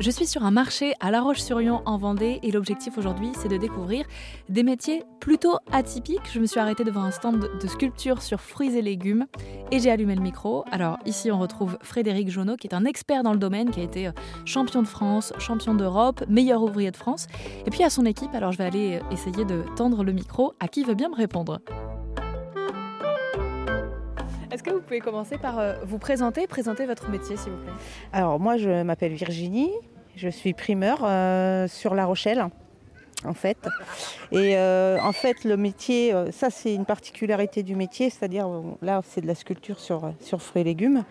Je suis sur un marché à La Roche-sur-Yon en Vendée et l'objectif aujourd'hui c'est de découvrir des métiers plutôt atypiques. Je me suis arrêtée devant un stand de sculpture sur fruits et légumes et j'ai allumé le micro. Alors ici on retrouve Frédéric Jonot qui est un expert dans le domaine, qui a été euh, champion de France, champion d'Europe, meilleur ouvrier de France. Et puis à son équipe, alors je vais aller euh, essayer de tendre le micro à qui veut bien me répondre. Est-ce que vous pouvez commencer par euh, vous présenter, présenter votre métier, s'il vous plaît? Alors moi, je m'appelle Virginie, je suis primeur euh, sur La Rochelle, en fait. Et euh, en fait, le métier, ça c'est une particularité du métier, c'est-à-dire là, c'est de la sculpture sur, sur fruits et légumes.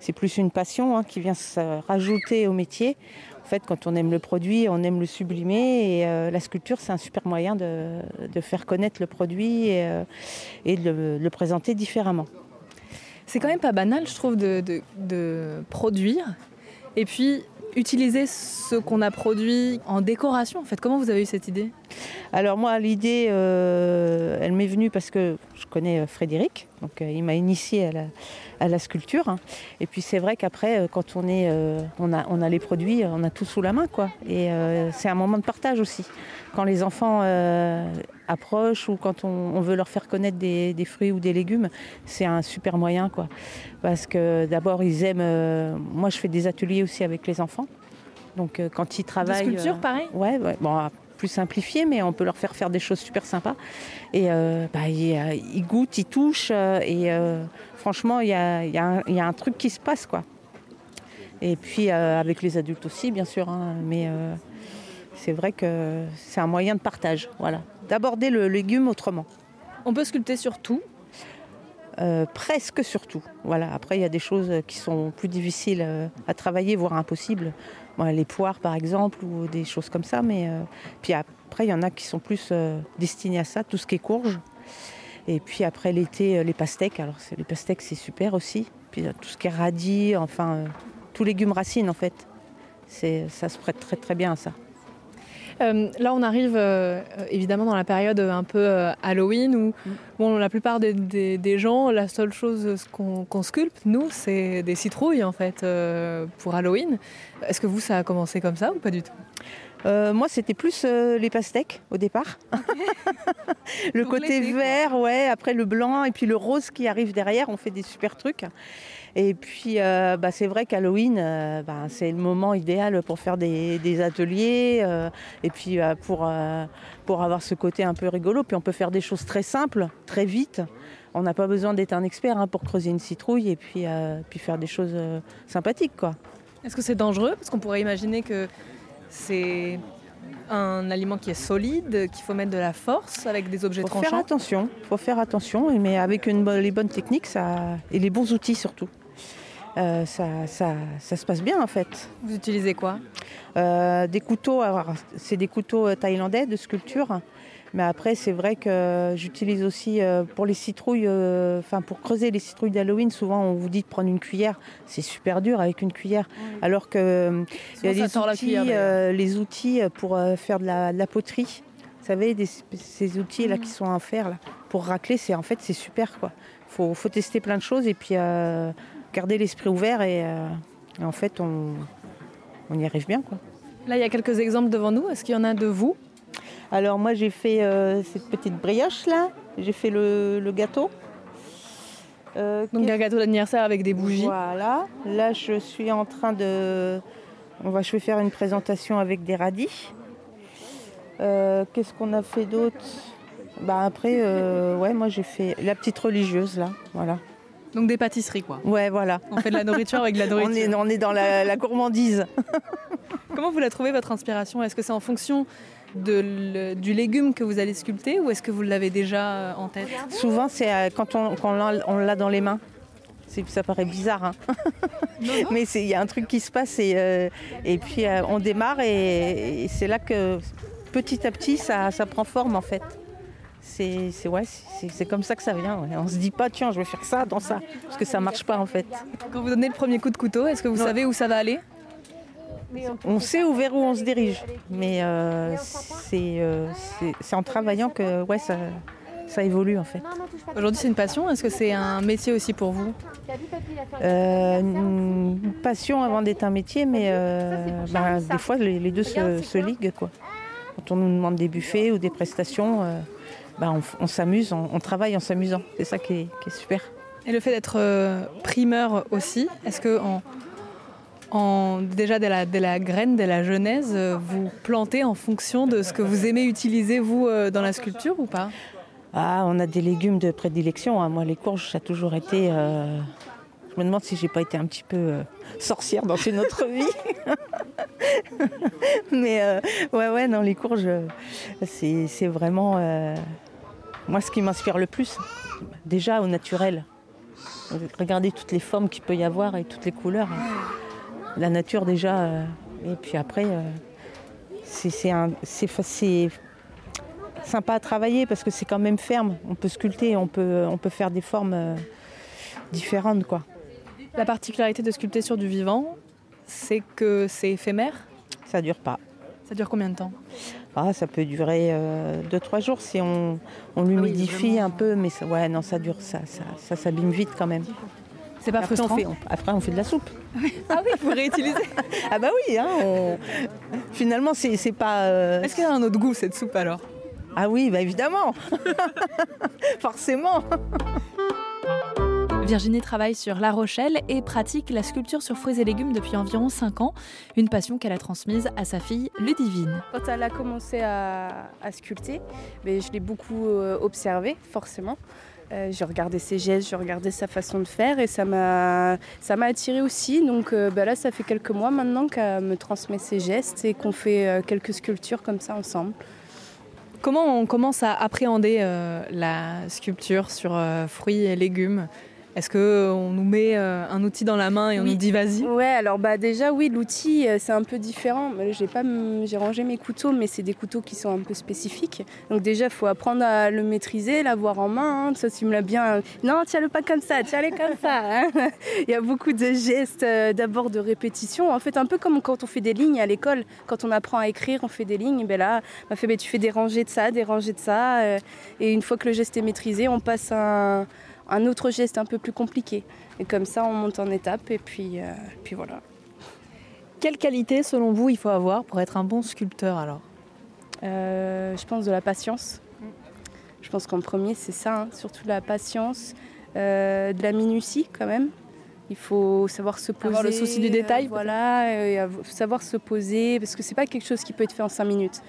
C'est plus une passion hein, qui vient se rajouter au métier. En fait, quand on aime le produit, on aime le sublimer. Et la sculpture, c'est un super moyen de, de, faire connaître le produit et, et de le présenter différemment. C'est quand même pas banal, je trouve, de, de, de produire et puis utiliser ce qu'on a produit en décoration. En fait, comment vous avez eu cette idée? Alors moi, l'idée, euh, elle m'est venue parce que je connais euh, Frédéric, donc euh, il m'a initié à la, sculpture. Hein. Et puis c'est vrai qu'après, quand on est, a, on a les produits, on a tout sous la main, quoi. Et c'est un moment de partage aussi. Quand les enfants approchent ou quand on, on, veut leur faire connaître des, des fruits ou des légumes, c'est un super moyen, quoi. Parce que d'abord, ils aiment. moi, je fais des ateliers aussi avec les enfants. Donc quand ils travaillent. De sculpture, pareil? Ouais, ouais. Bon, plus simplifié, mais on peut leur faire faire des choses super sympas. Et euh, bah, ils, ils, goûtent, ils touchent, euh, et euh, franchement, il y a, y, a y a, un truc qui se passe, quoi. Et puis avec les adultes aussi, bien sûr, hein, mais c'est vrai que c'est un moyen de partage, voilà, d'aborder le légume autrement. On peut sculpter sur tout. Euh, presque sur tout. Voilà. Après, il y a des choses qui sont plus difficiles euh, à travailler, voire impossibles. Bon, les poires, par exemple, ou des choses comme ça. Mais euh, puis après, il y en a qui sont plus euh, destinés à ça, tout ce qui est courge. Et puis après l'été, les pastèques. Alors les pastèques, c'est super aussi. Puis tout ce qui est radis, enfin, tous légumes racines, en fait. Ça se prête très très bien à ça. Euh, là, on arrive euh, évidemment dans la période un peu euh, Halloween où mm. bon, la plupart des, des, des, gens, la seule chose qu'on qu sculpte, nous, c'est des citrouilles en fait euh, pour Halloween. Est-ce que vous, ça a commencé comme ça ou pas du tout? Euh, moi, c'était plus euh, les pastèques au départ. le Pour côté vert, quoi. ouais, après le blanc et puis le rose qui arrive derrière, on fait des super trucs. Et puis, euh, bah, c'est vrai qu'Halloween, euh, bah, c'est le moment idéal pour faire des, des ateliers euh, et puis pour, pour avoir ce côté un peu rigolo. Puis on peut faire des choses très simples, très vite. On n'a pas besoin d'être un expert hein, pour creuser une citrouille et puis, puis faire des choses sympathiques. quoi. Est-ce que c'est dangereux? Parce qu'on pourrait imaginer que c'est un aliment qui est solide, qu'il faut mettre de la force avec des objets faut tranchants. Faire attention, faut faire attention, mais avec une, les bonnes techniques ça, et les bons outils surtout. Euh, ça, ça, ça, se passe bien en fait. Vous utilisez quoi? Euh, Des couteaux, c'est des couteaux thaïlandais de sculpture. Mais après, c'est vrai que j'utilise aussi euh, pour les citrouilles, enfin euh, pour creuser les citrouilles d'Halloween, souvent on vous dit de prendre une cuillère. C'est super dur avec une cuillère. Oui. Alors que il y a des outils, cuillère, euh, les outils pour faire de la, de la poterie. Vous savez, des, ces outils là mmh. qui sont en fer là, pour racler, c'est en fait c'est super quoi. Faut, faut tester plein de choses et puis euh, garder l'esprit ouvert et, et, en fait on, on y arrive bien quoi. Là, il y a quelques exemples devant nous. Est-ce qu'il y en a de vous alors moi j'ai fait euh, cette petite brioche là, j'ai fait le, le gâteau. Euh, Donc un gâteau d'anniversaire avec des bougies. Voilà, là je suis en train de... On va, je vais faire une présentation avec des radis. Euh, Qu'est-ce qu'on a fait d'autre? Bah Après, ouais, moi j'ai fait la petite religieuse là, voilà. Donc des pâtisseries quoi. Ouais, voilà. On fait de la nourriture avec de la nourriture. on, est, on est dans la, la gourmandise. Comment vous la trouvez votre inspiration? Est-ce que c'est en fonction de le, du légume que vous allez sculpter ou est-ce que vous l'avez déjà en tête? Souvent, c'est euh, quand on, quand on l'a dans les mains. Ça paraît bizarre, hein mais il y a un truc qui se passe et, euh, et puis euh, on démarre et, et c'est là que petit à petit ça, ça prend forme en fait. C'est ouais, comme ça que ça vient. Ouais. On se dit pas tiens je vais faire ça dans ça parce que ça marche pas en fait. Quand vous donnez le premier coup de couteau, est-ce que vous non. savez où ça va aller? On sait où vers où on se dirige, mais euh, c'est euh, en travaillant que ouais, ça, ça évolue en fait. Aujourd'hui c'est une passion, est-ce que c'est un métier aussi pour vous euh, une passion avant d'être un métier, mais euh, bah, des fois les, deux se, liguent. Quoi. Quand on nous demande des buffets ou des prestations, euh, bah, on, s'amuse, on, travaille en s'amusant. C'est ça qui est, super. Et le fait d'être primeur aussi, est-ce que en, déjà dès la, graine, dès la genèse, vous plantez en fonction de ce que vous aimez utiliser vous dans la sculpture ou pas? Ah, on a des légumes de prédilection. Hein. Moi, les courges, ça a toujours été. Euh, je me demande si j'ai pas été un petit peu euh, sorcière dans une autre vie. Mais euh, ouais, ouais, non, les courges, c'est vraiment moi ce qui m'inspire le plus. Déjà au naturel. Regardez toutes les formes qu'il peut y avoir et toutes les couleurs. La nature déjà. et puis après, c'est sympa à travailler parce que c'est quand même ferme. On peut sculpter, on peut, on peut faire des formes euh, différentes. Quoi. La particularité de sculpter sur du vivant, c'est que c'est éphémère? Ça dure pas. Ça dure combien de temps? Ah, Ça peut durer 2-3 euh, jours si on, on ah l'humidifie un peu, mais ça, ouais, non, ça dure, ça, ça, s'abîme vite quand même. C'est pas après, frustrant. On fait, après, on fait de la soupe. ah oui, il faut réutiliser. ah bah oui, hein, finalement, c'est pas. Euh, Est-ce qu'elle a un autre goût cette soupe alors? Ah oui, bah évidemment Forcément Virginie travaille sur La Rochelle et pratique la sculpture sur fruits et légumes depuis environ 5 ans, une passion qu'elle a transmise à sa fille Ludivine. Quand elle a commencé à, sculpter, mais ben, je l'ai beaucoup euh, observé, forcément. Euh, j'ai regardé ses gestes, j'ai regardé sa façon de faire et ça m'a ça attiré aussi. Donc euh, ben là, ça fait quelques mois maintenant qu'elle me transmet ses gestes et qu'on fait quelques sculptures comme ça ensemble. Comment on commence à appréhender euh, la sculpture sur euh, fruits et légumes? Est-ce qu'on nous met euh, un outil dans la main et on nous dit vas-y? Ouais, alors bah déjà oui, l'outil c'est un peu différent. J'ai pas, j'ai rangé mes couteaux, mais c'est des couteaux qui sont un peu spécifiques. Donc déjà, il faut apprendre à le maîtriser, l'avoir en main. Hein. Ça, tu me l'as bien. Non, tiens-le pas comme ça, tiens-le comme ça. Hein. Il y a beaucoup de gestes, d'abord de répétition. En fait, un peu comme quand on fait des lignes à l'école, quand on apprend à écrire, on fait des lignes. Ben là, bah, fait, ben, tu fais des rangées de ça, des rangées de ça, et une fois que le geste est maîtrisé, on passe à un un autre geste un peu plus compliqué. Et comme ça, on monte en étape et puis, euh, puis voilà. Quelle qualité, selon vous, il faut avoir pour être un bon sculpteur alors? Euh, Je pense de la patience. Je pense qu'en premier, c'est ça, hein. surtout de la patience, euh, de la minutie quand même. Il faut savoir se poser. Avoir le souci du détail. voilà, savoir se poser, parce que c'est pas quelque chose qui peut être fait en cinq minutes.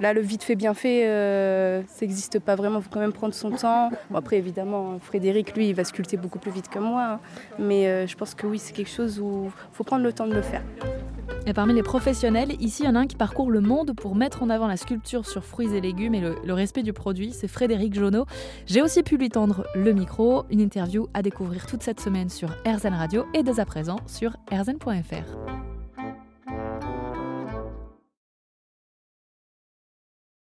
Là, le vite fait bien fait, euh, ça n'existe pas vraiment. Il faut quand même prendre son temps. après, évidemment, Frédéric, lui, il va sculpter beaucoup plus vite que moi. Hein. Mais euh, je pense que oui, c'est quelque chose où il faut prendre le temps de le faire. Et parmi les professionnels, ici, il y en a un qui parcourt le monde pour mettre en avant la sculpture sur fruits et légumes et le, respect du produit. C'est Frédéric Jonot. J'ai aussi pu lui tendre le micro. Une interview à découvrir toute cette semaine sur RZN Radio et dès à présent sur rzn.fr.